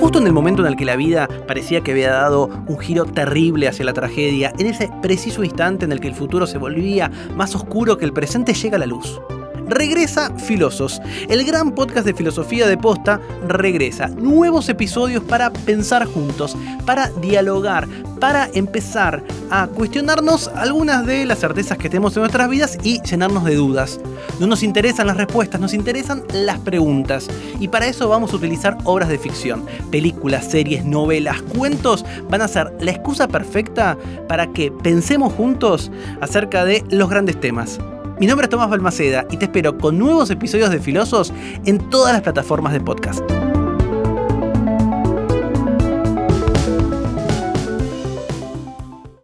Justo en el momento en el que la vida parecía que había dado un giro terrible hacia la tragedia, en ese preciso instante en el que el futuro se volvía más oscuro que el presente llega la luz. Regresa Filosos, el gran podcast de filosofía de posta regresa. Nuevos episodios para pensar juntos, para dialogar, para empezar a cuestionarnos algunas de las certezas que tenemos en nuestras vidas y llenarnos de dudas. No nos interesan las respuestas, nos interesan las preguntas. Y para eso vamos a utilizar obras de ficción. Películas, series, novelas, cuentos van a ser la excusa perfecta para que pensemos juntos acerca de los grandes temas. Mi nombre es Tomás Balmaceda y te espero con nuevos episodios de Filosos en todas las plataformas de podcast.